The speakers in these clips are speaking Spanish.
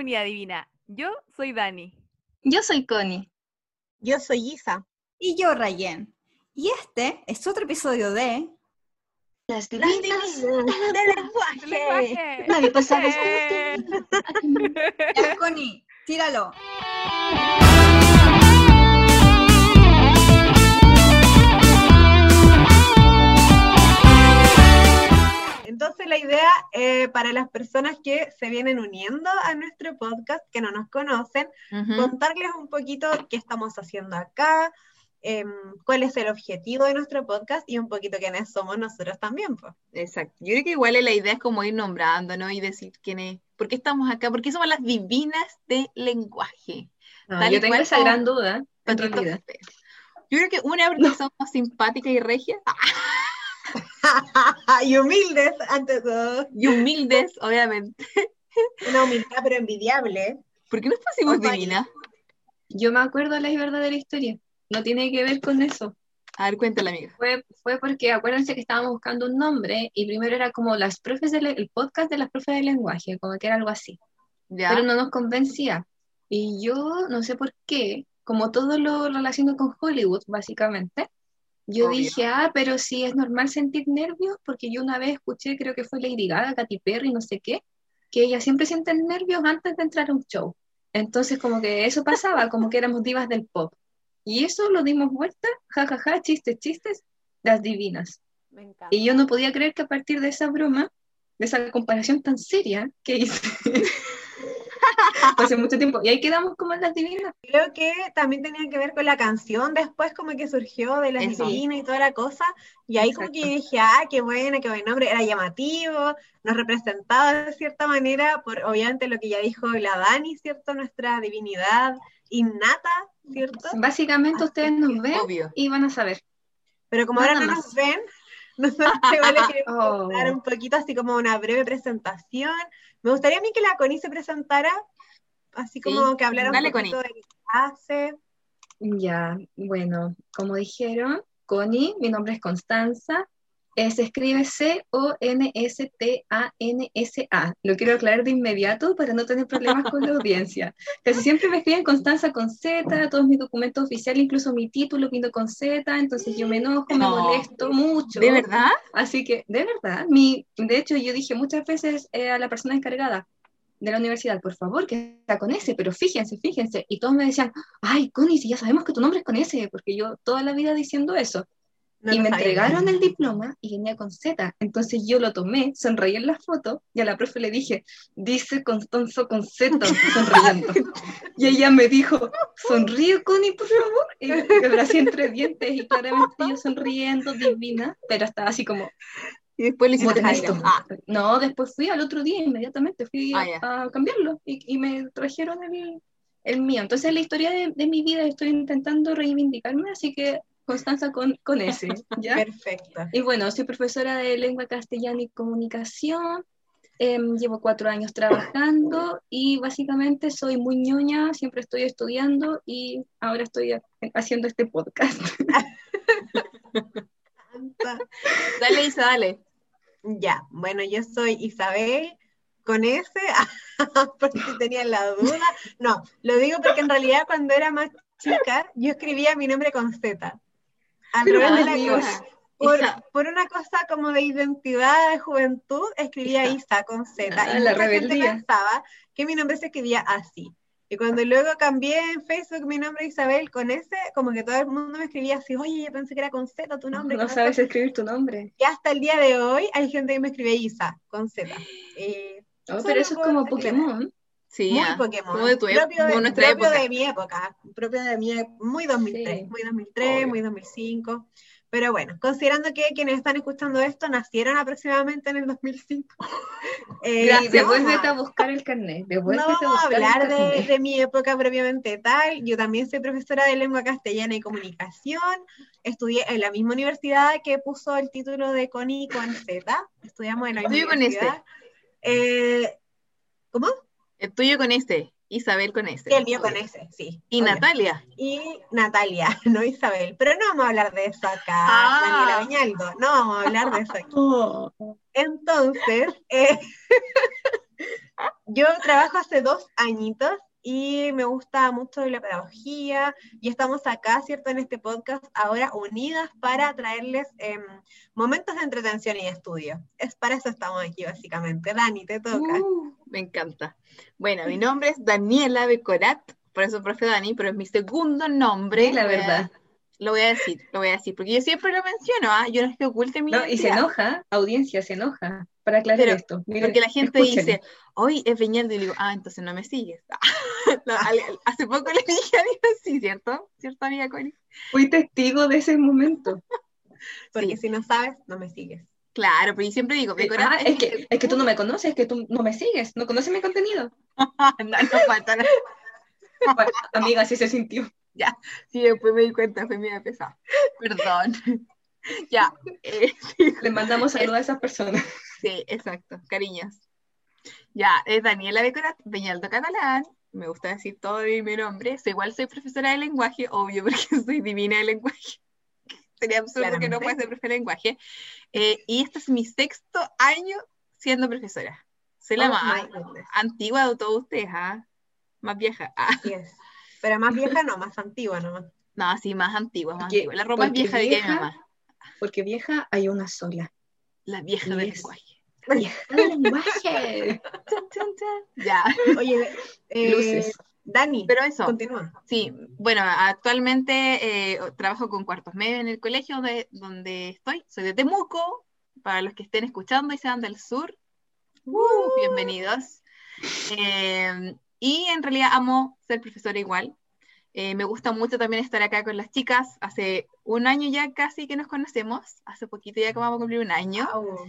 comunidad divina. Yo soy Dani. Yo soy Connie. Yo soy Isa. Y yo, Rayen. Y este es otro episodio de... Las Las divinas del del lenguaje. Lenguaje. Nadie Eh. Connie, tíralo. Entonces la idea eh, para las personas que se vienen uniendo a nuestro podcast, que no nos conocen, Ujú. contarles un poquito qué estamos haciendo acá, em, cuál es el objetivo de nuestro podcast y un poquito quiénes somos nosotros también. Pues. Exacto. Yo creo que igual la idea es como ir nombrándonos y decir quién es, por qué estamos acá, por qué somos las divinas del lenguaje. No, Tal yo tengo esa como gran duda, en realidad. Yo creo que una porque somos simpáticas y regias y humildes, ante todo. y humildes, obviamente. Una humildad pero envidiable. ¿Por qué nos pusimos Opa, divinas? Yo me acuerdo la verdad de la historia. No tiene que ver con eso. A ver, cuéntala, amiga. Fue, fue porque acuérdense que estábamos buscando un nombre y primero era como las profes del, el podcast de las profes de lenguaje, como que era algo así. Ya. Pero no nos convencía. Y yo no sé por qué, como todo lo relaciono con Hollywood, básicamente, yo Obvio. dije, ah, pero sí es normal sentir nervios, porque yo una vez escuché, creo que fue Lady Gaga, Katy Perry, no sé qué, que ellas siempre sienten nervios antes de entrar a un show. Entonces, como que eso pasaba, como que éramos divas del pop. Y eso lo dimos vuelta, jajaja, chistes, chistes, las divinas. Me encanta. Y yo no podía creer que a partir de esa broma, de esa comparación tan seria que hice, hace mucho tiempo, y ahí quedamos como en las divinas. Creo que también tenía que ver con la canción después como que surgió de las Eso. divinas y toda la cosa. Y ahí como que Exacto. dije, ah, qué buena, qué buen nombre, era llamativo, nos representaba de cierta manera, por obviamente lo que ya dijo la Dani, ¿cierto? Nuestra divinidad innata, ¿cierto? Básicamente ustedes nos ven Obvio. y van a saber. Pero como Nada ahora no más. nos ven, nosotros igual les queremos Oh. dar un poquito así como una breve presentación. Me gustaría a mí que la Connie se presentara, así como Sí, que hablara dale, un poquito Connie. de qué hace. Ya, bueno, como dijeron, Connie, mi nombre es Constanza, eh, se escribe C-O-N-S-T-A-N-S-A. Lo quiero aclarar de inmediato para no tener problemas con la audiencia. Casi siempre me escriben Constanza con Z, todos mis documentos oficiales, incluso mi título vino con Z, entonces yo me enojo, me No. molesto mucho. ¿De verdad? Así que, de verdad, mi, de hecho yo dije muchas veces eh, a la persona encargada de la universidad, por favor, que está con ese, pero fíjense, fíjense. Y todos me decían, ay, Connie, si ya sabemos que tu nombre es con ese, porque yo toda la vida diciendo eso. No y me entregaron el diploma y venía con Z. Entonces yo lo tomé, sonreí en la foto y a la profe le dije, dice Constanzo con Z, sonriendo. y ella me dijo, sonríe Connie, por favor. Y me abracé entre dientes y claramente yo sonriendo, divina, pero estaba así como, Y después le hiciste esto. Ah, No, después fui al otro día, inmediatamente fui Ah, a, ya. a cambiarlo y, y me trajeron el, el mío. Entonces, la historia de, de mi vida estoy intentando reivindicarme, así que Constanza con, con ese, ¿ya? Perfecto. Y bueno, soy profesora de lengua castellana y comunicación. em, llevo cuatro años trabajando y básicamente soy muy ñoña, siempre estoy estudiando y ahora estoy ha- haciendo este podcast. dale, Isa, dale. Ya, bueno, yo soy Isabel con S, por si tenían la duda. No, lo digo porque en realidad cuando era más chica, yo escribía mi nombre con Z. Al Pero, revés de la cosa. Por, una cosa como de identidad de juventud, escribía Isa. Isa con Z. Ah, y la mucha gente pensaba que mi nombre se escribía así. Y cuando luego cambié en Facebook mi nombre Isabel con S, como que todo el mundo me escribía así, oye, yo pensé que era con Z tu nombre. no ¿qué sabes pasó?". escribir tu nombre. Y hasta el día de hoy hay gente que me escribe Isa con Z. Eh, Oh, pero eso es como. Pokémon. Sí, muy ah, Pokémon. Como de tu propio época, de, nuestra propio época. de mi época. Propio de mi muy 2003, Sí. muy 2003, Obvio. muy 2005. Pero bueno, considerando que quienes están escuchando esto nacieron aproximadamente en el 2005. eh, no devuélvete vamos a buscar el carnet. no Devuélvete a vamos a hablar de, de mi época propiamente tal. Yo también soy profesora de lengua castellana y comunicación. Estudié en la misma universidad que puso el título de Connie con Z. Estudiamos en la misma Estudio con universidad. Eh, ¿Cómo? El tuyo con este, Isabel con este. Sí, el mío con ese, sí. Y obvio. Natalia. Y Natalia, no Isabel. Pero no vamos a hablar de eso acá, Ah. Daniela Viñaldo. No vamos a hablar de eso aquí. Entonces, eh, yo trabajo hace dos añitos y me gusta mucho la pedagogía y estamos acá, ¿cierto? En este podcast ahora unidas para traerles em, momentos de entretención y estudio. Es para eso estamos aquí básicamente. Dani, te toca. Uh, me encanta. Bueno, mi nombre es Daniela Becorat, por eso profe Dani, pero es mi segundo nombre. La Voy a- verdad. Lo voy a decir, lo voy a decir, porque yo siempre lo menciono, ¿ah? Yo no es que oculte mi No, y se enoja, audiencia, se enoja. Para aclarar Pero- esto. Miren, Porque la gente dice, hoy es Beñaldo, y le digo, ah, entonces no me sigues. No, hace poco le dije a Dios sí, ¿cierto? ¿Cierto, amiga Connie? Fui testigo de ese momento. Porque Sí. si no sabes, no me sigues. Claro, pero yo siempre digo, Becorat Ah, es que, es que tú no me conoces, es que tú no me sigues, no conoces mi contenido. no, no falta nada. Bueno, amiga, así se sintió. Sí, después me di cuenta, fue medio pesado. Perdón. ya, eh, sí, Le mandamos saludos a esas personas. sí, exacto, cariños. Ya, es Daniela Becorat, Peñaldo Catalán. Me gusta decir todo mi nombre. Soy, igual soy profesora de lenguaje, obvio, porque soy divina de lenguaje. Sería absurdo que no Claramente. pueda ser profesora de lenguaje. Eh, y este es mi sexto año siendo profesora. Soy la Oh más antigua de todos ustedes, ¿ah? Más vieja. Ah. Pero más vieja no, más antigua nomás. no, sí, más antigua, más antigua. La ropa es vieja de que mi vieja- mamá. Porque vieja hay una sola. La vieja del lenguaje. lenguaje. Chan, chan, chan. Ya, Oye, eh, Luces. Dani, pero eso, continúa. sí, bueno, actualmente eh, trabajo con cuartos medios en el colegio de, donde estoy. Soy de Temuco, para los que estén escuchando y sean del sur. Uh, bienvenidos. Eh, y en realidad amo ser profesora igual. Eh, me gusta mucho también estar acá con las chicas. Hace un año ya casi que nos conocemos. Hace poquito ya que vamos a cumplir un año. Oh,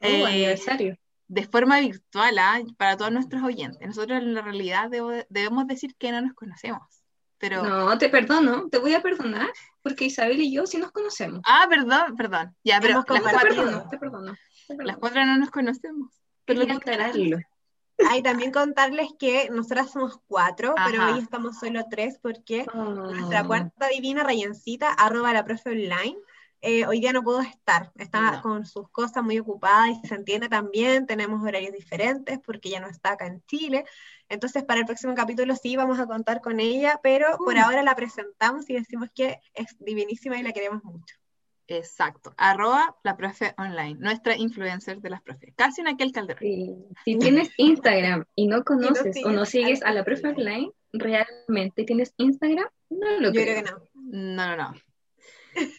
Eh, aniversario. De forma virtual ¿ah? para todos nuestros oyentes. Nosotros en la realidad debo- debemos decir que no nos conocemos. Pero, No, te perdono, te voy a perdonar, porque Isabel y yo sí nos conocemos. ah, perdón, perdón. Ya, pero las No, te cuatro, perdono, te perdono. te perdono. las cuatro no nos conocemos. Pero aclararlo. Hay también contarles que nosotras somos cuatro, pero Ajá. hoy estamos solo tres porque Ah. nuestra cuarta divina Rayencita, arroba la profe online, eh, hoy día no pudo estar, está No. con sus cosas muy ocupadas y se entiende también, tenemos horarios diferentes porque ella no está acá en Chile, entonces para el próximo capítulo sí vamos a contar con ella, pero por Uh. ahora la presentamos y decimos que es divinísima y la queremos mucho. Exacto. Arroba la profe online, nuestra influencer de las profes. Casi una aquel calderón. Sí. Si tienes Instagram y no conoces o no sigues sigues al a la profe profe. online, ¿realmente tienes Instagram? No lo Yo creo. creo que no. No, no, no.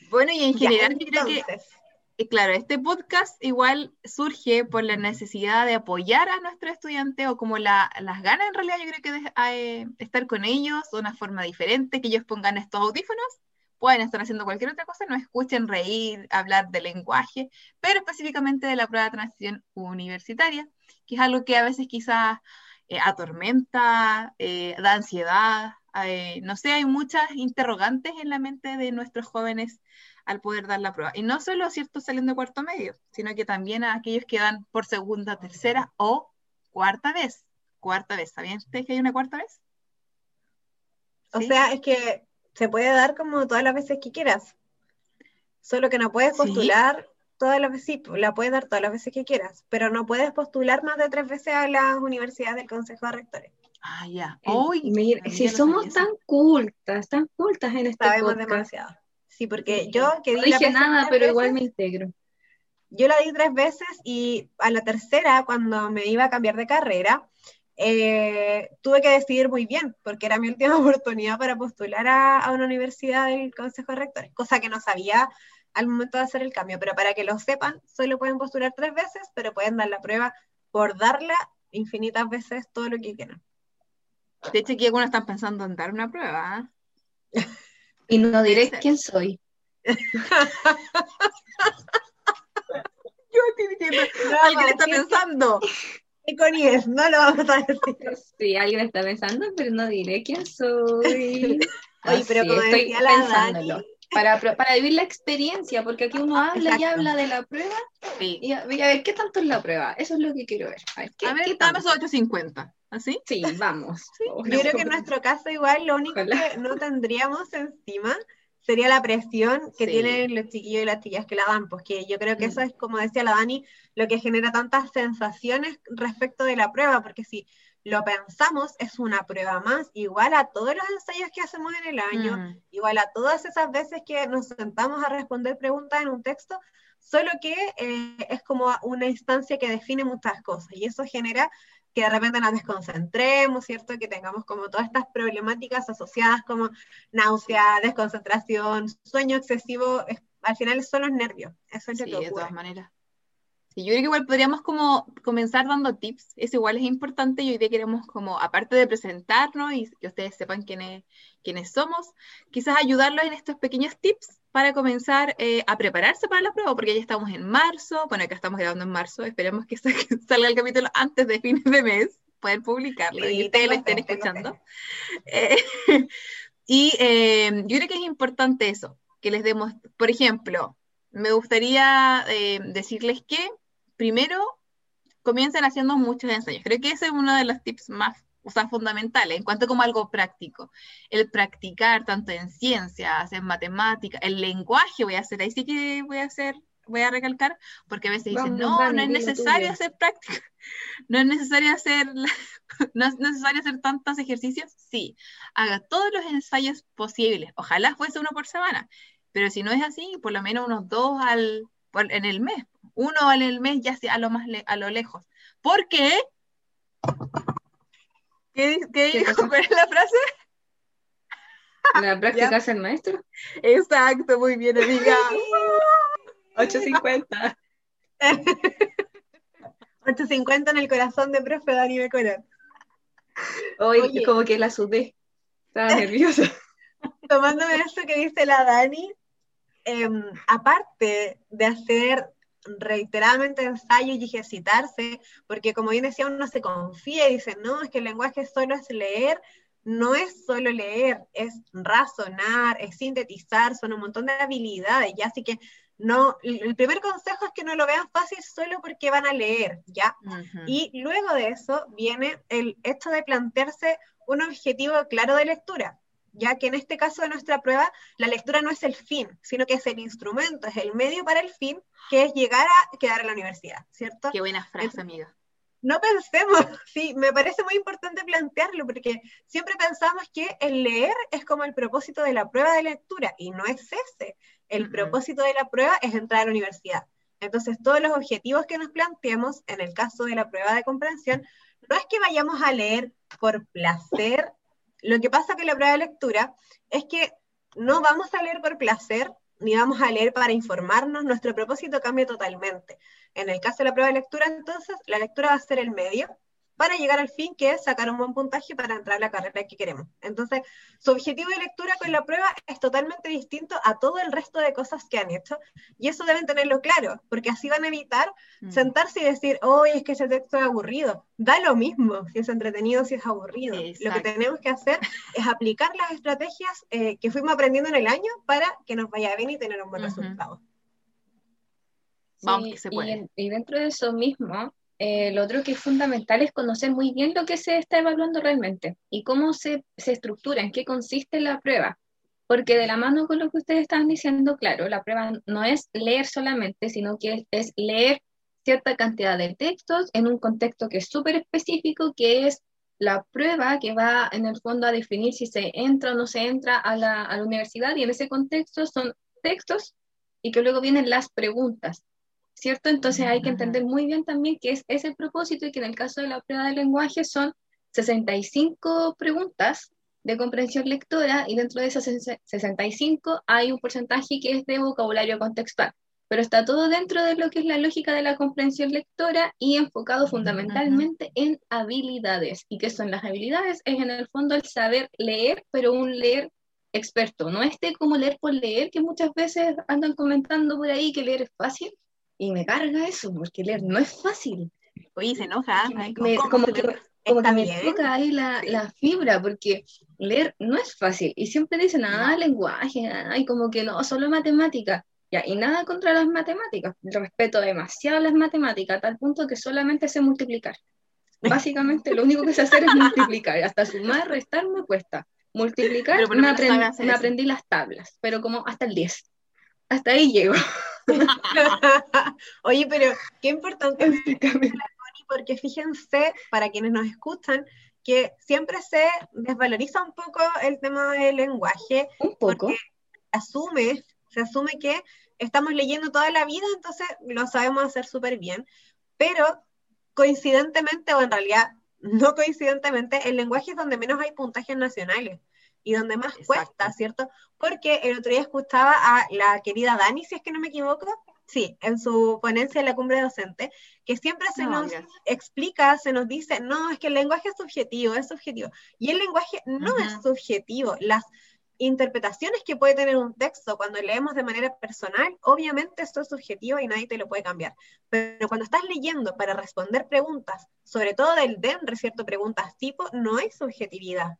Bueno, y en Ya, general yo creo que Eh, Claro, este podcast igual surge por la necesidad de apoyar a nuestros estudiantes o como la- las ganas en realidad yo creo que de eh, estar con ellos de una forma diferente, que ellos pongan estos audífonos, pueden estar haciendo cualquier otra cosa, no escuchen reír, hablar de lenguaje, pero específicamente de la prueba de transición universitaria, que es algo que a veces quizás eh, atormenta, eh, da ansiedad, eh, no sé, hay muchas interrogantes en la mente de nuestros jóvenes al poder dar la prueba. Y no solo, ¿cierto?, saliendo de cuarto medio, sino que también a aquellos que dan por segunda, tercera o cuarta vez. Cuarta vez, ¿sabían ustedes que hay una cuarta vez? O ¿Sí? sea, es que se puede dar como todas las veces que quieras. Solo que no puedes ¿Sí? postular todas las veces, sí, la puedes dar todas las veces que quieras, pero no puedes postular más de tres veces a las universidades del Consejo de Rectores. Ah, ya. Uy, mira, si somos sabía tan cultas, tan cultas en este Sabemos podcast. demasiado. Sí, porque yo que No di la dije nada, pero igual me integro. Yo la di tres veces y a la tercera, cuando me iba a cambiar de carrera, eh, tuve que decidir muy bien, porque era mi última oportunidad para postular a, a una universidad del Consejo de Rectores, cosa que no sabía al momento de hacer el cambio, pero para que lo sepan, solo pueden postular tres veces, pero pueden dar la prueba por darla infinitas veces todo lo que quieran. De hecho, aquí algunos están pensando en dar una prueba. ¿ah? Y no diré quién soy. Yo estoy diciendo, No, alguien está sí, pensando. no lo vamos a decir. Sí, alguien está pensando, pero no diré quién soy. Oye, pero como estoy decía la pensándolo. Dani, Para, para vivir la experiencia, porque aquí uno habla y habla de la prueba Sí. y a, y a ver qué tanto es la prueba. Eso es lo que quiero ver. A ver, ¿qué, A ver, qué dame esos 850. ¿Así? Sí, vamos. yo creo que en nuestro caso igual lo único Ojalá. que no tendríamos encima sería la presión que Sí. tienen los chiquillos y las chiquillas que la dan, porque yo creo que Mm. eso es, como decía la Dani, lo que genera tantas sensaciones respecto de la prueba, porque si lo pensamos, es una prueba más, igual a todos los ensayos que hacemos en el año, Mm. igual a todas esas veces que nos sentamos a responder preguntas en un texto, solo que eh, es como una instancia que define muchas cosas y eso genera que de repente nos desconcentremos, ¿cierto? Que tengamos como todas estas problemáticas asociadas como náusea, desconcentración, sueño excesivo, es- al final son los nervios, eso es Sí, lo que de ocurre. todas maneras. Sí, yo creo que igual podríamos como comenzar dando tips, eso igual es importante y hoy día queremos como, aparte de presentarnos y que ustedes sepan quiénes, quiénes somos, quizás ayudarlos en estos pequeños tips para comenzar eh, a prepararse para la prueba, porque ya estamos en marzo, bueno, acá estamos grabando en marzo, esperemos que sa- que salga el capítulo antes de fines de mes, poder publicarlo y ustedes lo estén escuchando. Eh, y eh, yo creo que es importante eso, que les demos, por ejemplo, me gustaría eh, decirles que primero comiencen haciendo muchos ensayos. Creo que ese es uno de los tips más o sea, fundamentales en cuanto como algo práctico. El practicar tanto en ciencias, en matemáticas, el lenguaje voy a hacer, ahí sí que voy a hacer, voy a recalcar, porque a veces dicen, Vamos, no, Dani, no es necesario tuyo". hacer práctica, no es necesario hacer, no es necesario hacer tantos ejercicios, sí, haga todos los ensayos posibles, ojalá fuese uno por semana, pero si no es así, por lo menos unos dos al, por- en el mes, uno en el mes ya sea a lo más le- a lo lejos, porque ¿Qué, di- qué ¿Qué dijo? ¿Cuál es la frase? La práctica es el maestro. Exacto, muy bien, amiga. 850. 850 en el corazón de profe Dani Becora. Hoy Oye. como que la sudé. Estaba nerviosa. Tomándome eso que dice la Dani, em, aparte de hacer reiteradamente ensayos y ejercitarse, porque como bien decía, uno se confía y dice, no, es que el lenguaje solo es leer, no es solo leer, es razonar, es sintetizar, son un montón de habilidades, ¿ya? Así que no, el primer consejo es que no lo vean fácil solo porque van a leer, ¿ya? Y luego de eso viene el hecho de plantearse un objetivo claro de lectura, ya que en este caso de nuestra prueba, la lectura no es el fin, sino que es el instrumento, es el medio para el fin, que es llegar a quedar en la universidad, ¿cierto? Qué buena frase, amiga. No pensemos, sí, me parece muy importante plantearlo, porque siempre pensamos que el leer es como el propósito de la prueba de lectura, y no es ese. El propósito de la prueba es entrar a la universidad. Entonces, todos los objetivos que nos planteemos, en el caso de la prueba de comprensión, no es que vayamos a leer por placer. Lo que pasa con la prueba de lectura es que no vamos a leer por placer, ni vamos a leer para informarnos, nuestro propósito cambia totalmente. En el caso de la prueba de lectura, entonces, la lectura va a ser el medio para llegar al fin, que es sacar un buen puntaje para entrar a la carrera que queremos. Entonces, su objetivo de lectura con la prueba es totalmente distinto a todo el resto de cosas que han hecho, y eso deben tenerlo claro, porque así van a evitar Mm. sentarse y decir, oye, es que ese texto es aburrido. Da lo mismo si es entretenido, si es aburrido. Lo que Exacto. tenemos que hacer es aplicar las estrategias eh, que fuimos aprendiendo en el año para que nos vaya bien y tener un buen Ujú. resultado. Vamos, Sí, que se y puede. en- Y, dentro de eso mismo, eh, lo otro que es fundamental es conocer muy bien lo que se está evaluando realmente y cómo se, se estructura, en qué consiste la prueba. Porque de la mano con lo que ustedes estaban diciendo, claro, la prueba no es leer solamente, sino que es leer cierta cantidad de textos en un contexto que es súper específico, que es la prueba que va en el fondo a definir si se entra o no se entra a la, a la universidad y en ese contexto son textos y que luego vienen las preguntas. ¿Cierto? Entonces hay que entender muy bien también que es ese el propósito y que en el caso de la prueba de lenguaje son 65 preguntas de comprensión lectora y dentro de esas 65 hay un porcentaje que es de vocabulario contextual, pero está todo dentro de lo que es la lógica de la comprensión lectora y enfocado fundamentalmente en habilidades. ¿Y qué son las habilidades? Es en el fondo el saber leer, pero un leer experto, no este como leer por leer, que muchas veces andan comentando por ahí que leer es fácil, y me carga eso, porque leer no es fácil. Oye, se enoja. Me- Ay, me- ¿cómo como se que, como que me toca ahí la, la fibra, porque leer no es fácil. Y siempre dicen, ah, lenguaje, ay, como que no, solo matemática. Ya, y nada contra las matemáticas. Respeto demasiado las matemáticas, a tal punto que solamente sé multiplicar. Básicamente, lo único que sé hacer es multiplicar. Hasta sumar, restar me cuesta. Multiplicar, me, aprend- me aprendí las tablas, pero como hasta el 10. Hasta ahí llego. Oye, pero qué importante básicamente. porque fíjense, para quienes nos escuchan, que siempre se desvaloriza un poco el tema del lenguaje, Un poco. porque asume, se asume que estamos leyendo toda la vida, entonces lo sabemos hacer súper bien, pero coincidentemente, o en realidad no coincidentemente, el lenguaje es donde menos hay puntajes nacionales y donde más Exacto. cuesta, ¿cierto? Porque el otro día escuchaba a la querida Dani, si es que no me equivoco, sí, en su ponencia en la cumbre docente, que siempre se No, nos gracias. explica, se nos dice, no, es que el lenguaje es subjetivo, es subjetivo. Y el lenguaje no es Ujú. subjetivo. Las interpretaciones que puede tener un texto cuando leemos de manera personal, obviamente esto es subjetivo y nadie te lo puede cambiar. Pero cuando estás leyendo para responder preguntas, sobre todo del DENRE, ¿cierto? Preguntas tipo, no hay subjetividad.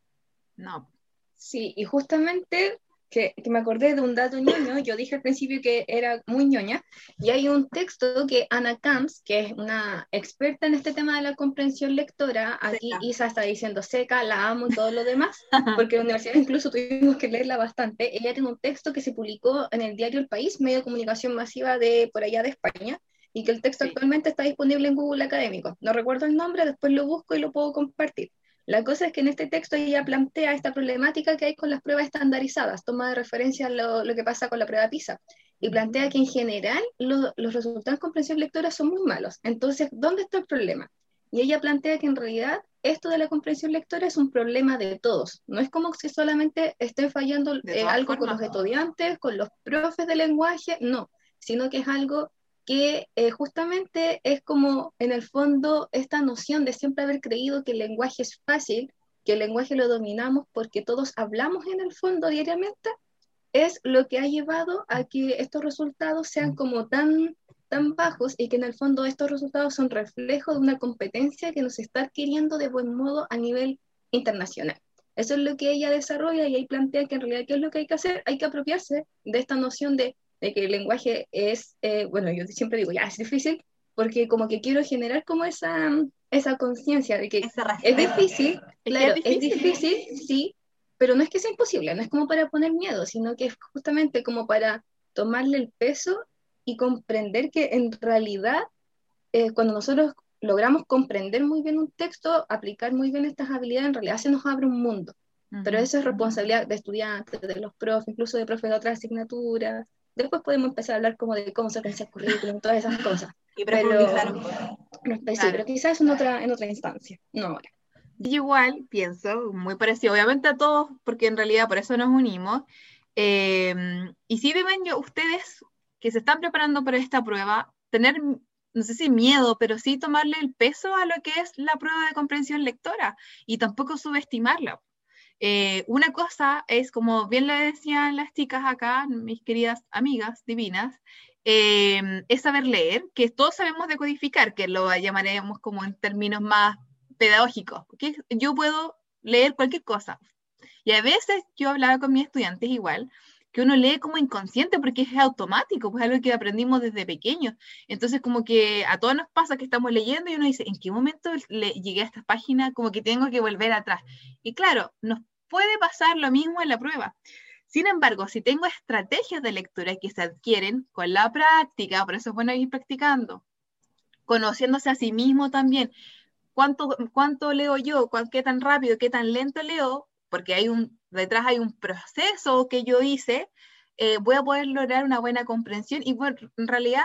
No. Sí, y justamente que, que me acordé de un dato ñoño, yo dije al principio que era muy ñoña, y hay un texto que Ana Camps, que es una experta en este tema de la comprensión lectora, aquí Seca. Isa está diciendo seca, la amo y todo lo demás, porque en la universidad incluso tuvimos que leerla bastante. Ella tiene un texto que se publicó en el diario El País, medio de comunicación masiva de por allá de España, y que el texto Sí. actualmente está disponible en Google Académico. No recuerdo el nombre, después lo busco y lo puedo compartir. La cosa es que en este texto ella plantea esta problemática que hay con las pruebas estandarizadas, toma de referencia lo, lo que pasa con la prueba PISA, y plantea que en general lo- los resultados de comprensión lectora son muy malos. Entonces, ¿dónde está el problema? Y ella plantea que en realidad esto de la comprensión lectora es un problema de todos. No es como si solamente esté fallando eh, algo con los estudiantes, con los profes de lenguaje, no, sino que es algo que eh, justamente es como en el fondo esta noción de siempre haber creído que el lenguaje es fácil, que el lenguaje lo dominamos porque todos hablamos en el fondo diariamente, es lo que ha llevado a que estos resultados sean como tan, tan bajos y que en el fondo estos resultados son reflejo de una competencia que nos está adquiriendo de buen modo a nivel internacional. Eso es lo que ella desarrolla y ahí plantea que en realidad qué es lo que hay que hacer, hay que apropiarse de esta noción de, de que el lenguaje es, eh, bueno, yo siempre digo, ya es difícil, porque como que quiero generar como esa, esa conciencia de que es difícil, claro, es es difícil. sí, pero no es que sea imposible, no es como para poner miedo, sino que es justamente como para tomarle el peso y comprender que en realidad eh, cuando nosotros logramos comprender muy bien un texto, aplicar muy bien estas habilidades, en realidad se nos abre un mundo. Pero eso es responsabilidad de estudiantes, de los profes, incluso de profes de otras asignaturas. Después podemos empezar a hablar como de cómo se organiza el currículum, todas esas cosas. Y Pero- sí, pero quizás en otra, en otra instancia, no ahora. Yo igual pienso, muy parecido, obviamente a todos, porque en realidad por eso nos unimos. Eh, y sí deben yo, ustedes que se están preparando para esta prueba, tener, no sé si miedo, pero sí tomarle el peso a lo que es la prueba de comprensión lectora y tampoco subestimarla. Eh, una cosa es, como bien le decían las chicas acá, mis queridas amigas divinas, eh, es saber leer, que todos sabemos decodificar, que lo llamaremos como en términos más pedagógicos, porque yo puedo leer cualquier cosa. Y a veces yo hablaba con mis estudiantes igual, que uno lee como inconsciente porque es automático, pues algo que aprendimos desde pequeños. Entonces como que a todos nos pasa que estamos leyendo y uno dice, ¿en qué momento le llegué a esta página? Como que tengo que volver atrás. Y claro, nos puede pasar lo mismo en la prueba. Sin embargo, si tengo estrategias de lectura que se adquieren con la práctica, por eso es bueno ir practicando, conociéndose a sí mismo también, cuánto, cuánto leo yo, qué tan rápido, qué tan lento leo, porque hay un, detrás hay un proceso que yo hice, eh, voy a poder lograr una buena comprensión y en realidad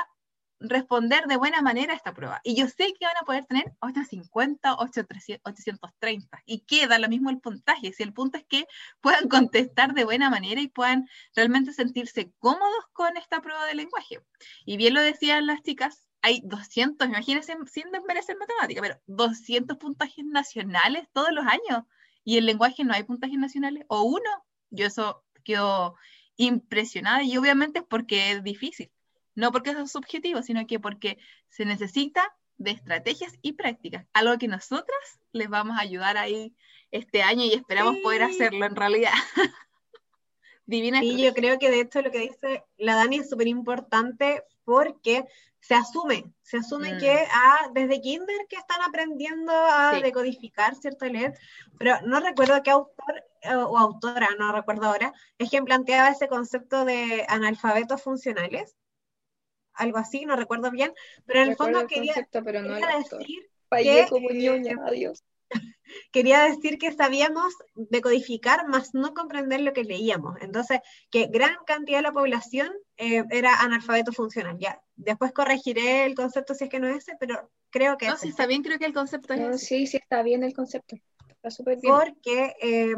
responder de buena manera a esta prueba. Y yo sé que van a poder tener 850, 8300, 830 y queda lo mismo el puntaje. Si el punto es que puedan contestar de buena manera y puedan realmente sentirse cómodos con esta prueba de lenguaje. Y bien lo decían las chicas, hay 200, imagínense, sin desmerecer matemática, pero 200 puntajes nacionales todos los años. Y en lenguaje no hay puntajes nacionales, o uno. Yo eso quedo impresionada y obviamente es porque es difícil. No porque eso es subjetivo, sino que porque se necesita de estrategias y prácticas, algo que nosotras les vamos a ayudar ahí este año y esperamos poder hacerlo en realidad. Divina. Sí, yo creo que de hecho lo que dice la Dani es súper importante porque se asume, se asume Mm. que ah, desde kinder que están aprendiendo a Sí. decodificar, ¿cierto? Leer, pero no recuerdo qué autor eh, o autora, no recuerdo ahora, es quien planteaba ese concepto de analfabetos funcionales, algo así, no recuerdo bien, pero en el Recuerdo fondo el quería, concepto, pero no el quería autor. decir Fallé que, como eh, ñoña, adiós. quería decir que sabíamos decodificar, más no comprender lo que leíamos. Entonces, que gran cantidad de la población eh, era analfabeto funcional. Ya, después corregiré el concepto si es que no es ese, pero creo que No, es si ese. está bien, creo que el concepto es No, ese. sí, sí está bien el concepto. Está súper bien. Porque, eh,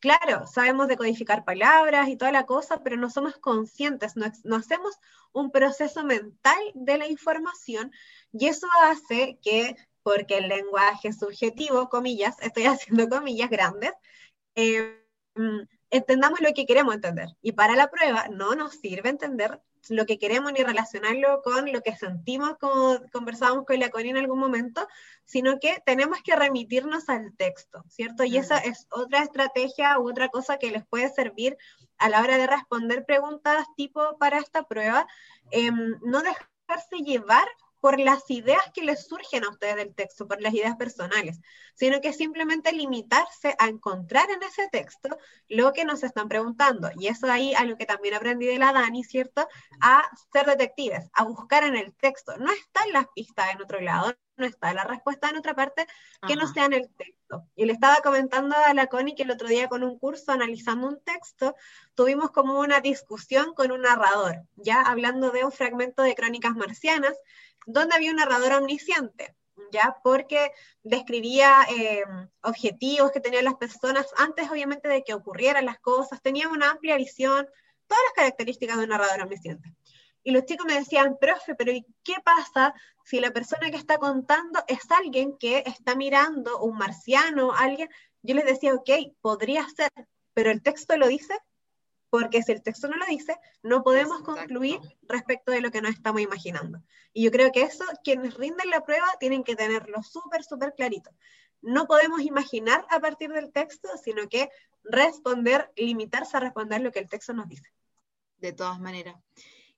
claro, sabemos decodificar palabras y toda la cosa, pero no somos conscientes, no, no hacemos un proceso mental de la información y eso hace que, porque el lenguaje subjetivo, comillas, estoy haciendo comillas grandes, eh, mm, entendamos lo que queremos entender. Y para la prueba no nos sirve entender lo que queremos ni relacionarlo con lo que sentimos, como conversábamos con la Connie en algún momento, sino que tenemos que remitirnos al texto, ¿cierto? Y esa es otra estrategia u otra cosa que les puede servir a la hora de responder preguntas tipo para esta prueba, em, no dejarse llevar por las ideas que les surgen a ustedes del texto, por las ideas personales, sino que simplemente limitarse a encontrar en ese texto lo que nos están preguntando. Y eso ahí, algo que también aprendí de la Dani, ¿cierto? A ser detectives, a buscar en el texto. No están las pistas en otro lado, no está la respuesta en otra parte que no Ajá. sea en el texto. Y le estaba comentando a la Connie que el otro día con un curso analizando un texto, tuvimos como una discusión con un narrador, ya hablando de un fragmento de Crónicas Marcianas, donde había un narrador omnisciente, ya porque describía eh, objetivos que tenían las personas antes, obviamente, de que ocurrieran las cosas, tenía una amplia visión, todas las características de un narrador omnisciente. Y los chicos me decían, profe, pero ¿y qué pasa si la persona que está contando es alguien que está mirando, un marciano, alguien? Yo les decía, ok, podría ser, pero el texto lo dice, porque si el texto no lo dice, no podemos Exacto. concluir respecto de lo que nos estamos imaginando. Y yo creo que eso, quienes rinden la prueba, tienen que tenerlo súper, súper clarito. No podemos imaginar a partir del texto, sino que responder, limitarse a responder lo que el texto nos dice. de todas maneras.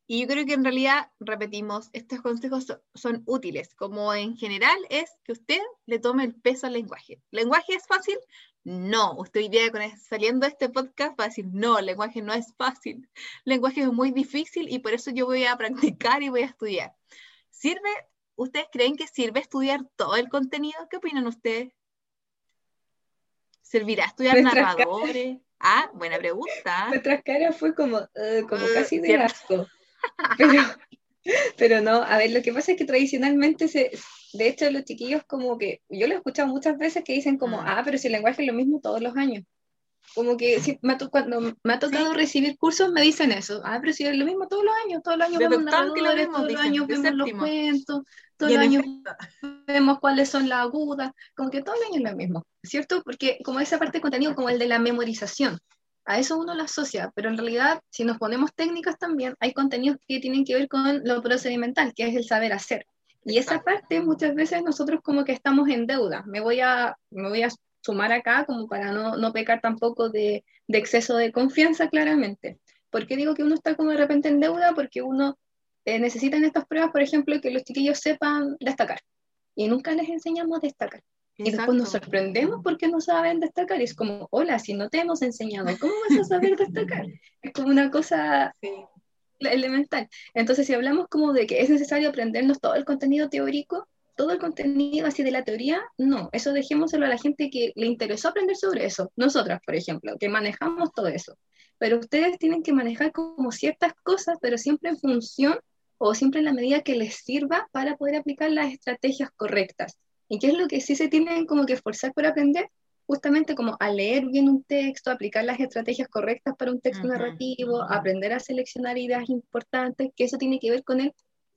Y yo creo que en realidad, repetimos, estos consejos so- son útiles, como en general es que usted le tome el peso al lenguaje. ¿Lenguaje es fácil? No, usted hoy día saliendo de este podcast va a decir, no, el lenguaje no es fácil, el lenguaje es muy difícil y por eso yo voy a practicar y voy a estudiar. ¿Sirve? ¿Ustedes creen que sirve estudiar todo el contenido? ¿Qué opinan ustedes? ¿Servirá estudiar Nuestras caras. narradores? Ah, buena pregunta. Nuestras caras fue como, eh, como Eh, casi de asco. Pero, pero no, a ver, lo que pasa es que tradicionalmente, se, de hecho, los chiquillos como que, yo lo he escuchado muchas veces que dicen como, Mm. ah, pero si el lenguaje es lo mismo todos los años. Como que si me ha cuando me ha tocado recibir cursos me dicen eso, ah, pero si es lo mismo todos los años, todos los años De vemos que lo narradores, mismo, todos los años vemos los cuentos, todos los años vemos cuáles son las agudas, como que todo el año es lo mismo, ¿cierto? Porque como esa parte de contenido, como el de la memorización, a eso uno lo asocia, pero en realidad, si nos ponemos técnicas también, hay contenidos que tienen que ver con lo procedimental, que es el saber hacer. Y esa parte muchas veces nosotros como que estamos en deuda. Me voy a, me voy a sumar acá como para no, no pecar tampoco de, de exceso de confianza claramente. ¿Por qué digo que uno está como de repente en deuda? Porque uno eh, necesita en estas pruebas, por ejemplo, que los chiquillos sepan destacar. Y nunca les enseñamos a destacar. Y después nos sorprendemos porque no saben destacar. Y es como, hola, si no te hemos enseñado, ¿cómo vas a saber destacar? Es como una cosa sí. elemental. Entonces, si hablamos como de que es necesario aprendernos todo el contenido teórico, todo el contenido así de la teoría, no, eso dejémoselo a la gente que le interesó aprender sobre eso. Nosotras, por ejemplo, que manejamos todo eso. Pero ustedes tienen que manejar como ciertas cosas, pero siempre en función o siempre en la medida que les sirva para poder aplicar las estrategias correctas. ¿Y qué es lo que sí se tienen como que esforzar por aprender? Justamente como a leer bien un texto, aplicar las estrategias correctas para un texto Ujú. narrativo, aprender a seleccionar ideas importantes, que eso tiene que ver con el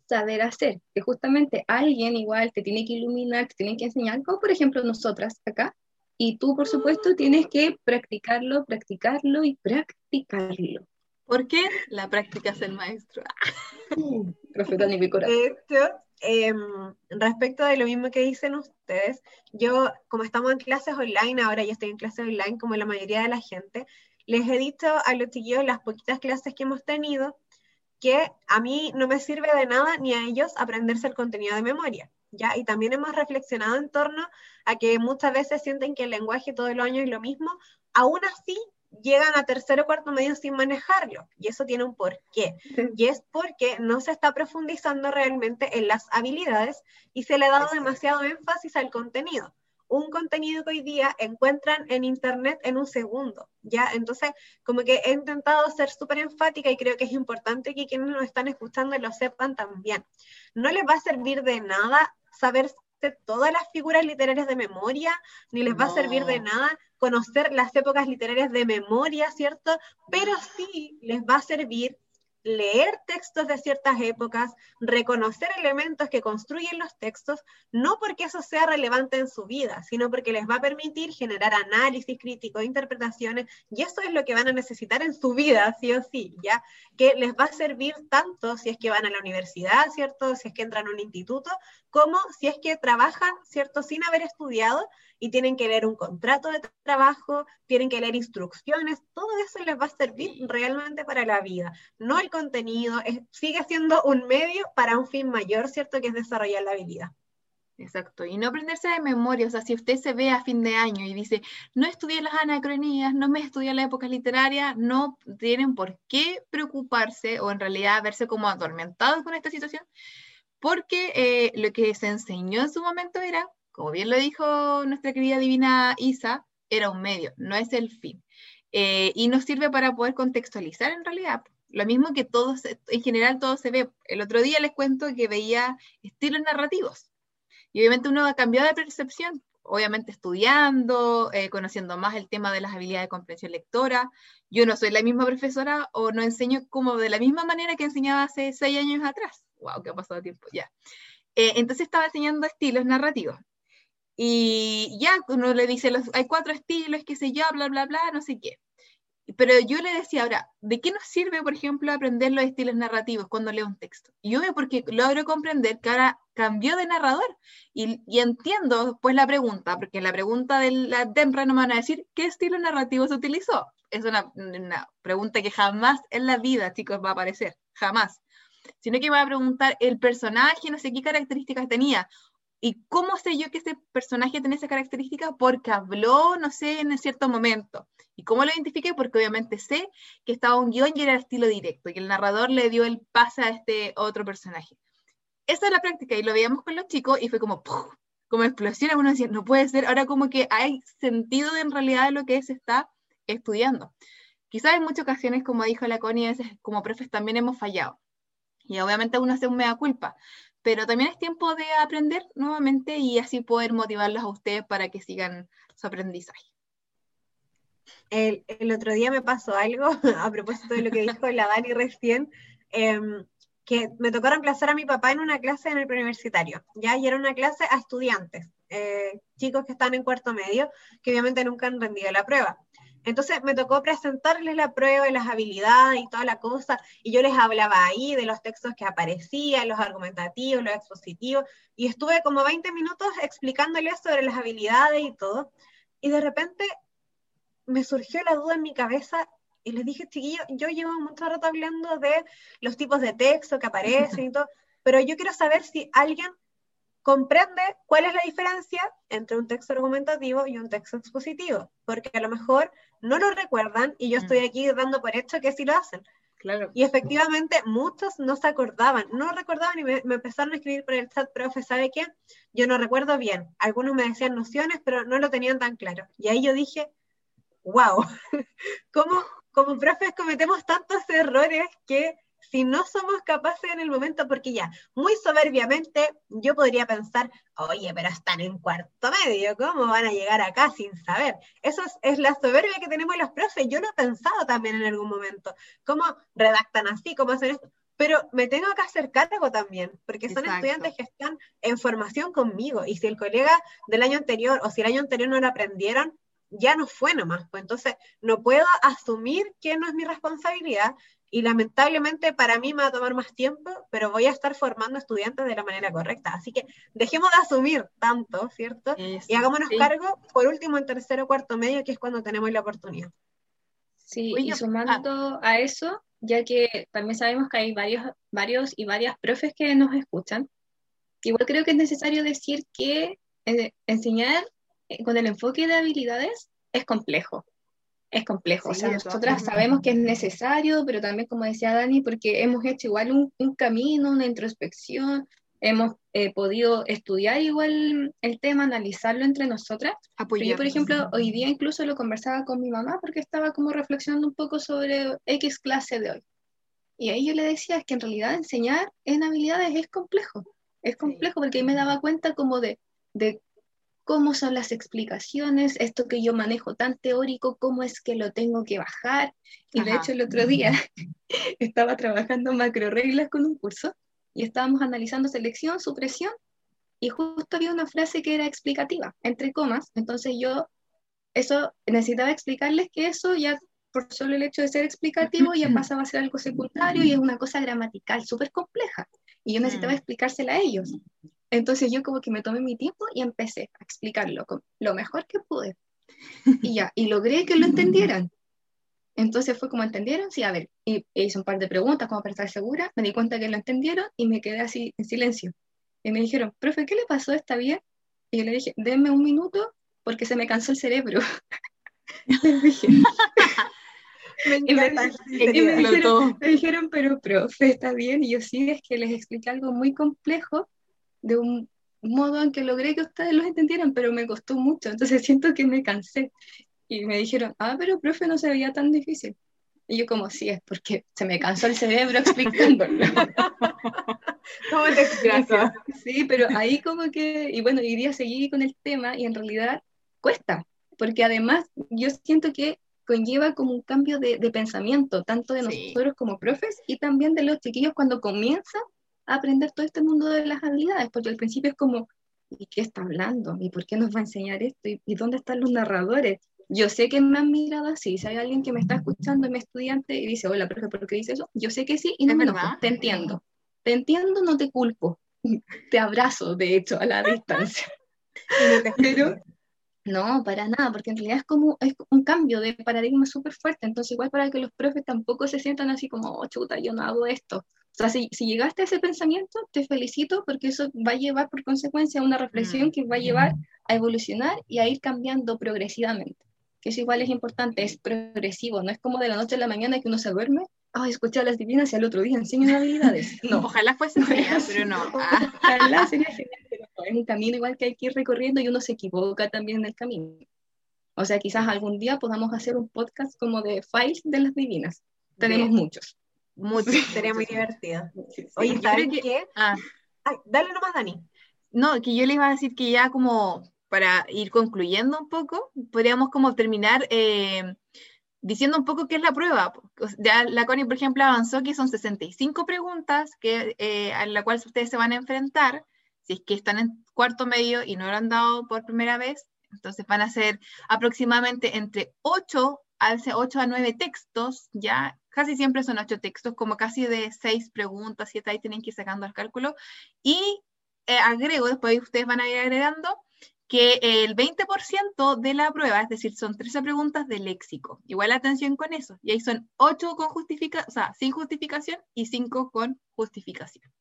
saber hacer, que justamente alguien igual te tiene que iluminar, te tiene que enseñar, como por ejemplo nosotras acá, y tú por supuesto tienes que practicarlo, practicarlo y practicarlo. ¿Por qué? La práctica es el maestro. Profeta mi corazón. De em, respecto de lo mismo que dicen ustedes, yo, como estamos en clases online, ahora yo estoy en clases online como la mayoría de la gente, les he dicho a los chiquillos las poquitas clases que hemos tenido que a mí no me sirve de nada ni a ellos aprenderse el contenido de memoria. ¿Ya? Y también hemos reflexionado en torno a que muchas veces sienten que el lenguaje todo el año es lo mismo, aún así llegan a tercero o cuarto medio sin manejarlo. Y eso tiene un porqué. Y es porque no se está profundizando realmente en las habilidades y se le ha dado demasiado énfasis al contenido un contenido que hoy día encuentran en internet en un segundo, ¿ya? Entonces, como que he intentado ser súper enfática y creo que es importante que quienes nos están escuchando lo sepan también. No les va a servir de nada saber todas las figuras literarias de memoria, ni les va a servir de nada conocer las épocas literarias de memoria, ¿cierto? Pero sí les va a servir leer textos de ciertas épocas, reconocer elementos que construyen los textos, no porque eso sea relevante en su vida, sino porque les va a permitir generar análisis crítico, interpretaciones, y eso es lo que van a necesitar en su vida, sí o sí, ¿ya? Que les va a servir tanto si es que van a la universidad, ¿cierto? Si es que entran a un instituto, como si es que trabajan, ¿cierto? Sin haber estudiado y tienen que leer un contrato de trabajo, tienen que leer instrucciones, todo eso les va a servir realmente para la vida. No el contenido, sigue siendo un medio para un fin mayor, ¿cierto? Que es desarrollar la habilidad. Exacto, y no aprenderse de memoria, o sea, si usted se ve a fin de año y dice, no estudié las anacronías, no me estudié la época literaria, no tienen por qué preocuparse o en realidad verse como atormentados con esta situación, porque eh, lo que se enseñó en su momento era como bien lo dijo nuestra querida divina Isa, era un medio, no es el fin. Eh, y nos sirve para poder contextualizar en realidad. Lo mismo que todos, en general todo se ve. El otro día les cuento que veía estilos narrativos. Y obviamente uno ha cambiado de percepción, obviamente estudiando, eh, conociendo más el tema de las habilidades de comprensión lectora. Yo no soy la misma profesora o no enseño como de la misma manera que enseñaba hace seis años atrás. ¡Wow! ¿Qué ha pasado tiempo? Ya. Eh, entonces estaba enseñando estilos narrativos. Y ya uno le dice, los, hay cuatro estilos, qué sé yo, bla, bla, bla, no sé qué. Pero yo le decía ahora, ¿de qué nos sirve, por ejemplo, aprender los estilos narrativos cuando leo un texto? Y veo porque logro comprender que ahora cambió de narrador y, y entiendo pues la pregunta, porque la pregunta de la tempra no me van a decir qué estilo narrativo se utilizó. Es una, una pregunta que jamás en la vida, chicos, va a aparecer, jamás. Sino que me va a preguntar el personaje, no sé qué características tenía, ¿Y cómo sé yo que ese personaje tiene esa característica? Porque habló, no sé, en cierto momento. ¿Y cómo lo identifiqué? Porque obviamente sé que estaba un guion y era el estilo directo, y el narrador le dio el pase a este otro personaje. Esa es la práctica, y lo veíamos con los chicos, y fue como, como explosión. Uno decía, no puede ser, ahora como que hay sentido en realidad de lo que se está estudiando. Quizás en muchas ocasiones, como dijo la Connie, a veces como profes también hemos fallado. Y obviamente uno hace un mea culpa, pero también es tiempo de aprender nuevamente y así poder motivarlos a ustedes para que sigan su aprendizaje. El, otro día me pasó algo a propósito de lo que dijo la Dani recién, em, que me tocó reemplazar a mi papá en una clase en el preuniversitario, ¿ya? Y era una clase a estudiantes, eh, chicos que están en cuarto medio, que obviamente nunca han rendido la prueba. Entonces me tocó presentarles la prueba y las habilidades y toda la cosa, y yo les hablaba ahí de los textos que aparecían, los argumentativos, los expositivos, y estuve como 20 minutos explicándoles sobre las habilidades y todo, y de repente me surgió la duda en mi cabeza y les dije, chiquillo, yo llevo mucho rato hablando de los tipos de texto que aparecen y todo, pero yo quiero saber si alguien comprende cuál es la diferencia entre un texto argumentativo y un texto expositivo, porque a lo mejor no lo recuerdan y yo estoy mm. aquí dando por hecho que sí lo hacen. Claro. Y efectivamente muchos no se acordaban, no recordaban y me, empezaron a escribir por el chat, profe, ¿sabe qué? Yo no recuerdo bien. Algunos me decían nociones, pero no lo tenían tan claro. Y ahí yo dije, wow, ¿cómo como profes cometemos tantos errores que si no somos capaces en el momento, porque ya, muy soberbiamente, yo podría pensar, oye, pero están en cuarto medio, ¿cómo van a llegar acá sin saber? Eso es, la soberbia que tenemos los profes, yo lo he pensado también en algún momento, cómo redactan así, cómo hacen esto, pero me tengo que hacer cargo también, porque son estudiantes que están en formación conmigo, y si el colega del año anterior o si el año anterior no lo aprendieron, ya no fue nomás, pues entonces no puedo asumir que no es mi responsabilidad, y lamentablemente para mí me va a tomar más tiempo, pero voy a estar formando estudiantes de la manera correcta. Así que dejemos de asumir tanto, ¿cierto? y hagámonos cargo, por último, en tercero o cuarto medio, que es cuando tenemos la oportunidad. Sí, Oye, y ah. sumando a eso, ya que también sabemos que hay varios, varios y varias profes que nos escuchan, igual creo que es necesario decir que eh, enseñar eh, con el enfoque de habilidades es complejo. Es complejo. o Sí, sea, de todas nosotras sabemos que es necesario, pero también, como decía Dani, porque hemos hecho igual un, un camino, una introspección, hemos eh, podido estudiar igual el tema, analizarlo entre nosotras. Pero yo, por ejemplo, hoy día incluso lo conversaba con mi mamá porque estaba como reflexionando un poco sobre X clase de hoy. Y ahí yo le decía que en realidad enseñar en habilidades es complejo. Es complejo porque ahí me daba cuenta como de, de cómo son las explicaciones, esto que yo manejo tan teórico, cómo es que lo tengo que bajar. Y de hecho el otro día estaba trabajando macro reglas con un curso y estábamos analizando selección, supresión y justo había una frase que era explicativa, entre comas, entonces yo eso necesitaba explicarles que eso ya por solo el hecho de ser explicativo ya pasaba a ser algo secundario y es una cosa gramatical súper compleja y yo necesitaba Mm. explicársela a ellos. Entonces yo como que me tomé mi tiempo y empecé a explicarlo con lo mejor que pude. Y ya, y logré que lo entendieran. Entonces fue como entendieron, sí, a ver, y hice un par de preguntas como para estar segura, me di cuenta que lo entendieron y me quedé así en silencio. Y me dijeron, profe, ¿qué le pasó? ¿Está bien? Y yo le dije, denme un minuto porque se me cansó el cerebro. Les dije, Me Y me- y dijeron, me dijeron, pero profe, está bien. Y yo sí, es que les expliqué algo muy complejo de un modo en que logré que ustedes los entendieran, pero me costó mucho. Entonces siento que me cansé. Y me dijeron, ah, pero profe, no se veía tan difícil. Y yo como, sí, es porque se me cansó el cerebro explicándolo. ¿Cómo te explico? Sí, pero ahí como que, y bueno, hoy día seguí con el tema y en realidad cuesta, porque además yo siento que conlleva como un cambio de, de pensamiento, tanto de Sí. nosotros como profes y también de los chiquillos cuando comienzan a aprender todo este mundo de las habilidades, porque al principio es como, ¿y qué está hablando? ¿Y por qué nos va a enseñar esto? ¿Y, dónde están los narradores? Yo sé que me han mirado así, si hay alguien que me está escuchando, mi estudiante, y dice, hola, profe, ¿por qué dice eso? Yo sé que sí y no ¿Es me enojo, te entiendo. Te entiendo, no te culpo. Te abrazo, de hecho, a la distancia. Pero no, para nada, porque en realidad es como es un cambio de paradigma súper fuerte. Entonces, igual para que los profes tampoco se sientan así como, oh, chuta, yo no hago esto. O sea, si, si llegaste a ese pensamiento, te felicito porque eso va a llevar por consecuencia a una reflexión Mm. que va a llevar a evolucionar y a ir cambiando progresivamente. Que eso igual es importante, es progresivo, no es como de la noche a la mañana que uno se duerme, ay, escuché a las divinas y al otro día enseño habilidades. No, Ojalá fuese No pero no. Ah, Ojalá sería genial, pero no, es un camino igual que hay que ir recorriendo y uno se equivoca también en el camino. O sea, quizás algún día podamos hacer un podcast como de files de las divinas. Tenemos Bien. muchos. mucho. Sería muy divertido. Oye, ¿sabes que- qué? Ah, Ay, dale nomás, Dani. No, que yo les iba a decir que ya como para ir concluyendo un poco, podríamos como terminar eh, diciendo un poco qué es la prueba. Ya la Connie, por ejemplo, avanzó que son 65 preguntas que, eh, a la cual ustedes se van a enfrentar, si es que están en cuarto medio y no lo han dado por primera vez, entonces van a ser aproximadamente entre 8 a, 8 a 9 textos, ya casi siempre son 8 textos, como casi de 6 preguntas, 7 ahí tienen que ir sacando el cálculo, y eh, agrego, después ustedes van a ir agregando, que el 20% de la prueba, es decir, son 13 preguntas de léxico. Igual atención con eso. Y ahí son 8 con justificación, o sea, sin justificación y 5 con justificación.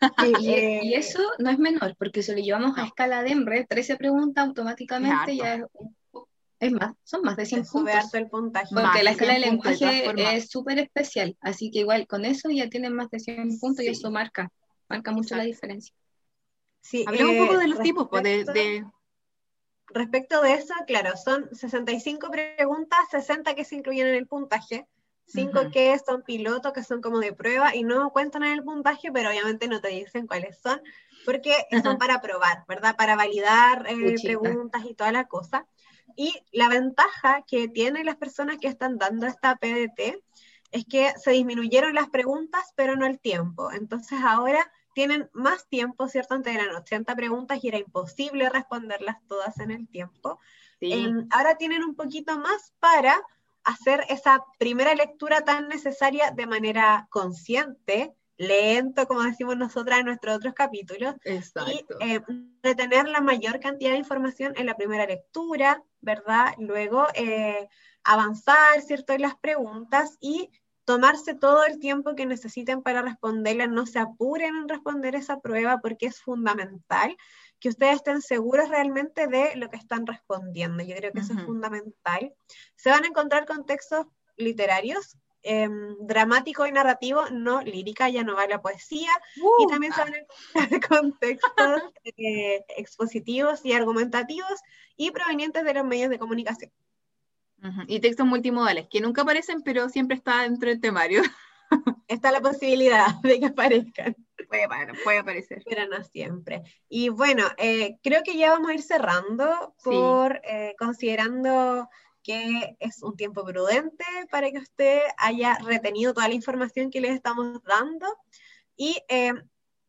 Y, Eh, y eso no es menor, porque si lo llevamos a escala de Embre, 13 preguntas automáticamente ya es, es más, son más de 100 te sube puntos. harto el puntaje. Más Porque la escala de 100 puntos, de todas lenguaje es súper especial, así que igual con eso ya tienen más de 100 puntos y eso marca, marca mucho la diferencia. Sí, Hablemos eh, un poco de los tipos, pues, de, respecto- de- Respecto de eso, claro, son 65 preguntas, 60 que se incluyen en el puntaje, 5 Ujú. que son pilotos, que son como de prueba y no cuentan en el puntaje, pero obviamente no te dicen cuáles son, porque son para probar, ¿verdad? Para validar eh, preguntas y toda la cosa. Y la ventaja que tienen las personas que están dando esta PDT es que se disminuyeron las preguntas, pero no el tiempo. Entonces ahora tienen más tiempo, ¿cierto? Antes eran 80 preguntas y era imposible responderlas todas en el tiempo. sí. Em, ahora tienen un poquito más para hacer esa primera lectura tan necesaria de manera consciente, lento, como decimos nosotras en nuestros otros capítulos, y Exacto. eh, retener la mayor cantidad de información en la primera lectura, ¿verdad? Luego eh, avanzar, ¿cierto?, en las preguntas y tomarse todo el tiempo que necesiten para responderlas, no se apuren en responder esa prueba porque es fundamental que ustedes estén seguros realmente de lo que están respondiendo. Yo creo que eso es fundamental. Se van a encontrar con textos literarios, em, dramático y narrativo, no lírica, ya no va la poesía, y uh. también se van a encontrar con textos eh, expositivos y argumentativos y provenientes de los medios de comunicación. Y textos multimodales, que nunca aparecen, pero siempre está dentro del temario. Está la posibilidad de que aparezcan. Puede, puede aparecer. Pero no siempre. Y bueno, eh, creo que ya vamos a ir cerrando por eh, considerando que es un tiempo prudente para que usted haya retenido toda la información que les estamos dando. Y eh,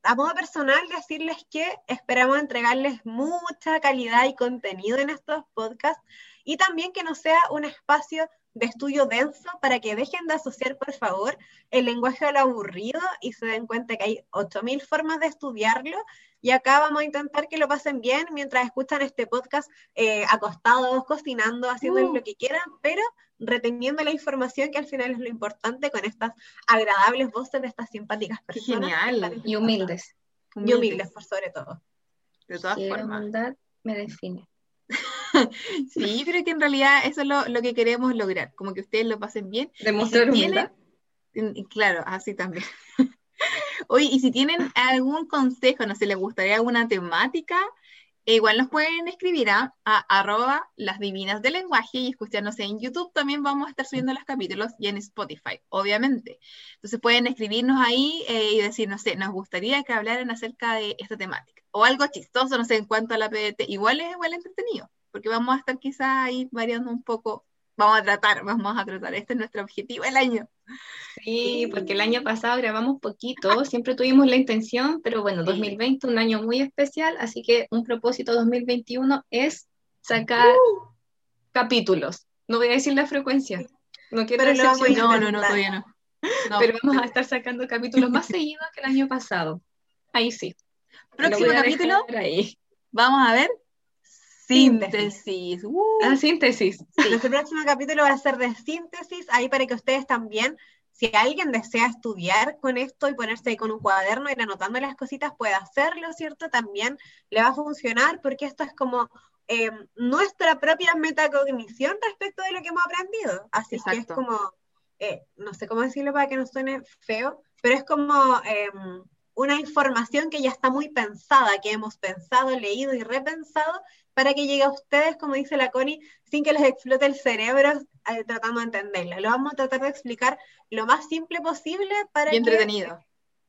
a modo personal, decirles que esperamos entregarles mucha calidad y contenido en estos podcasts y también que no sea un espacio de estudio denso para que dejen de asociar, por favor, el lenguaje al aburrido y se den cuenta que hay 8.000 formas de estudiarlo. Y acá vamos a intentar que lo pasen bien mientras escuchan este podcast eh, acostados, cocinando, haciendo uh. lo que quieran, pero reteniendo la información que al final es lo importante con estas agradables voces de estas simpáticas personas. Genial. Y humildes. Y humildes, por sobre todo. De todas formas. me define. sí, creo que en realidad eso es lo, que queremos lograr, como que ustedes lo pasen bien. Demostrar humildad. claro, así también. Oye, y si tienen algún consejo, no sé, les gustaría alguna temática, e igual nos pueden escribir a, arroba las divinas del lenguaje y escucharnos en YouTube. También vamos a estar subiendo los capítulos y en Spotify, obviamente. Entonces pueden escribirnos ahí eh, y decir, no sé, nos gustaría que hablaran acerca de esta temática. O algo chistoso, no sé, en cuanto a la PDT. Igual es igual entretenido, porque vamos a estar quizás ahí variando un poco. Vamos a tratar, vamos a tratar. Este es nuestro objetivo el año. Sí, porque el año pasado grabamos poquito, siempre tuvimos la intención, pero bueno, 2020, un año muy especial, así que un propósito 2021 es sacar uh. capítulos. No voy a decir la frecuencia. No quiero pero no, no, no, todavía no. Pero vamos a estar sacando capítulos más seguidos que el año pasado. Ahí sí. Próximo capítulo. Ahí. Vamos a ver. Síntesis. Uh. Ah, síntesis. Nuestro próximo capítulo va a ser de síntesis, ahí para que ustedes también, si alguien desea estudiar con esto y ponerse ahí con un cuaderno y ir anotando las cositas, puede hacerlo, ¿cierto? También le va a funcionar porque esto es como em, nuestra propia metacognición respecto de lo que hemos aprendido. Así que es como, eh, no sé cómo decirlo para que no suene feo, pero es como em, una información que ya está muy pensada, que hemos pensado, leído y repensado para que llegue a ustedes, como dice la Connie, sin que les explote el cerebro eh, tratando de entenderla. Lo vamos a tratar de explicar lo más simple posible para y entretenido.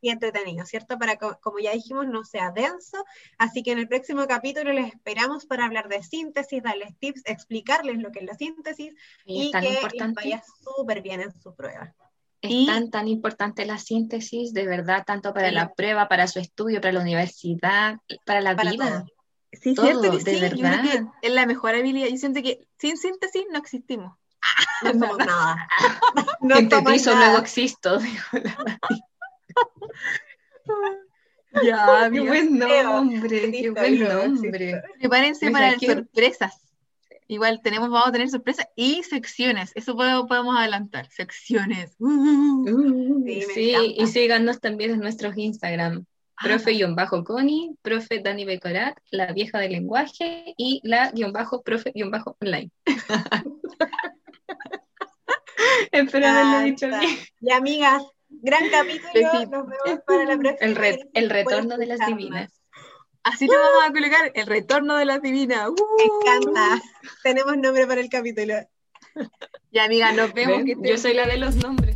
y entretenido, ¿cierto? Para que, como ya dijimos, no sea denso. Así que en el próximo capítulo les esperamos para hablar de síntesis, darles tips, explicarles lo que es la síntesis y, que les vaya súper bien en su prueba. Es tan, tan importante la síntesis, de verdad, tanto para la prueba, para su estudio, para la universidad, para la vida. Sí, cierto que sí, verdad. es la mejor habilidad. Yo siento que sin síntesis no existimos. No somos nada. No Entre ti luego existo. ya, qué buen nombre, qué buen nombre. Prepárense para las sorpresas. Igual tenemos, vamos a tener sorpresas y secciones. Eso podemos adelantar. Secciones. Uh, sí, y síganos también en nuestros Instagram profe-coni, bajo profe Dani Becorat, la vieja del lenguaje y la guion bajo profe guion bajo online. Espero haberlo dicho bien. Y amigas, gran capítulo. Nos vemos para la próxima. El, el retorno de las divinas. Así lo vamos a colocar, el retorno de las divinas. Me encanta. Tenemos nombre para el capítulo. Ya, amiga, nos vemos. Yo soy la de los nombres.